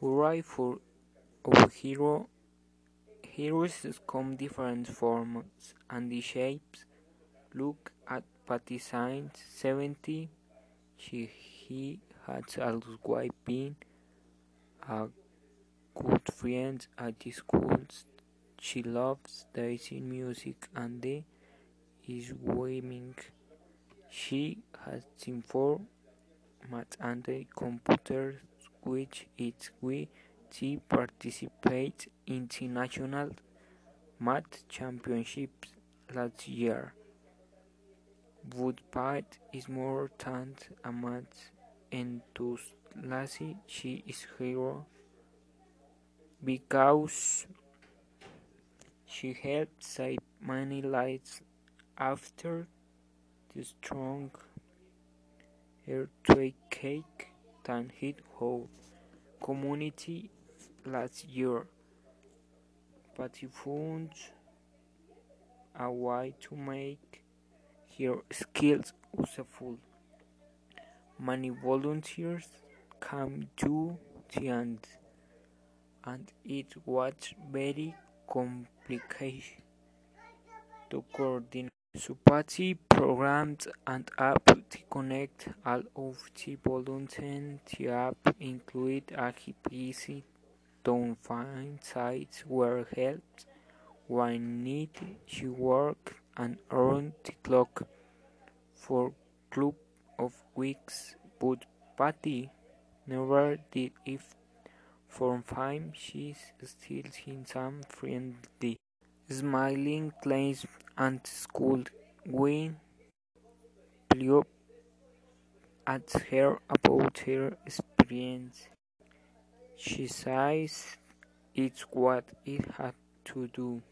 Hurrah for our hero! Heroes come different forms and shapes. Look at Patty Saint, seventy. She he has always been a good friend at the schools. She loves dancing, music, and the is swimming. She has seen for math and the computers, which is why she participated in the national math championships last year. Pat is more than a math enthusiast, she is hero because she helped save many lives after the strong earthquake that hit our community last year. Patty found a way to make her skills useful. Many volunteers came to the end, and it was very complicated to coordinate. Patty programmed an app to connect all of the a GPS to find sites where help was needed. She worked around the clock for couple of weeks, but Patty never did it full-time. She still has some friendly, smiling classmates at school. When Cleo asked her about her experience, she says it's what it had to do.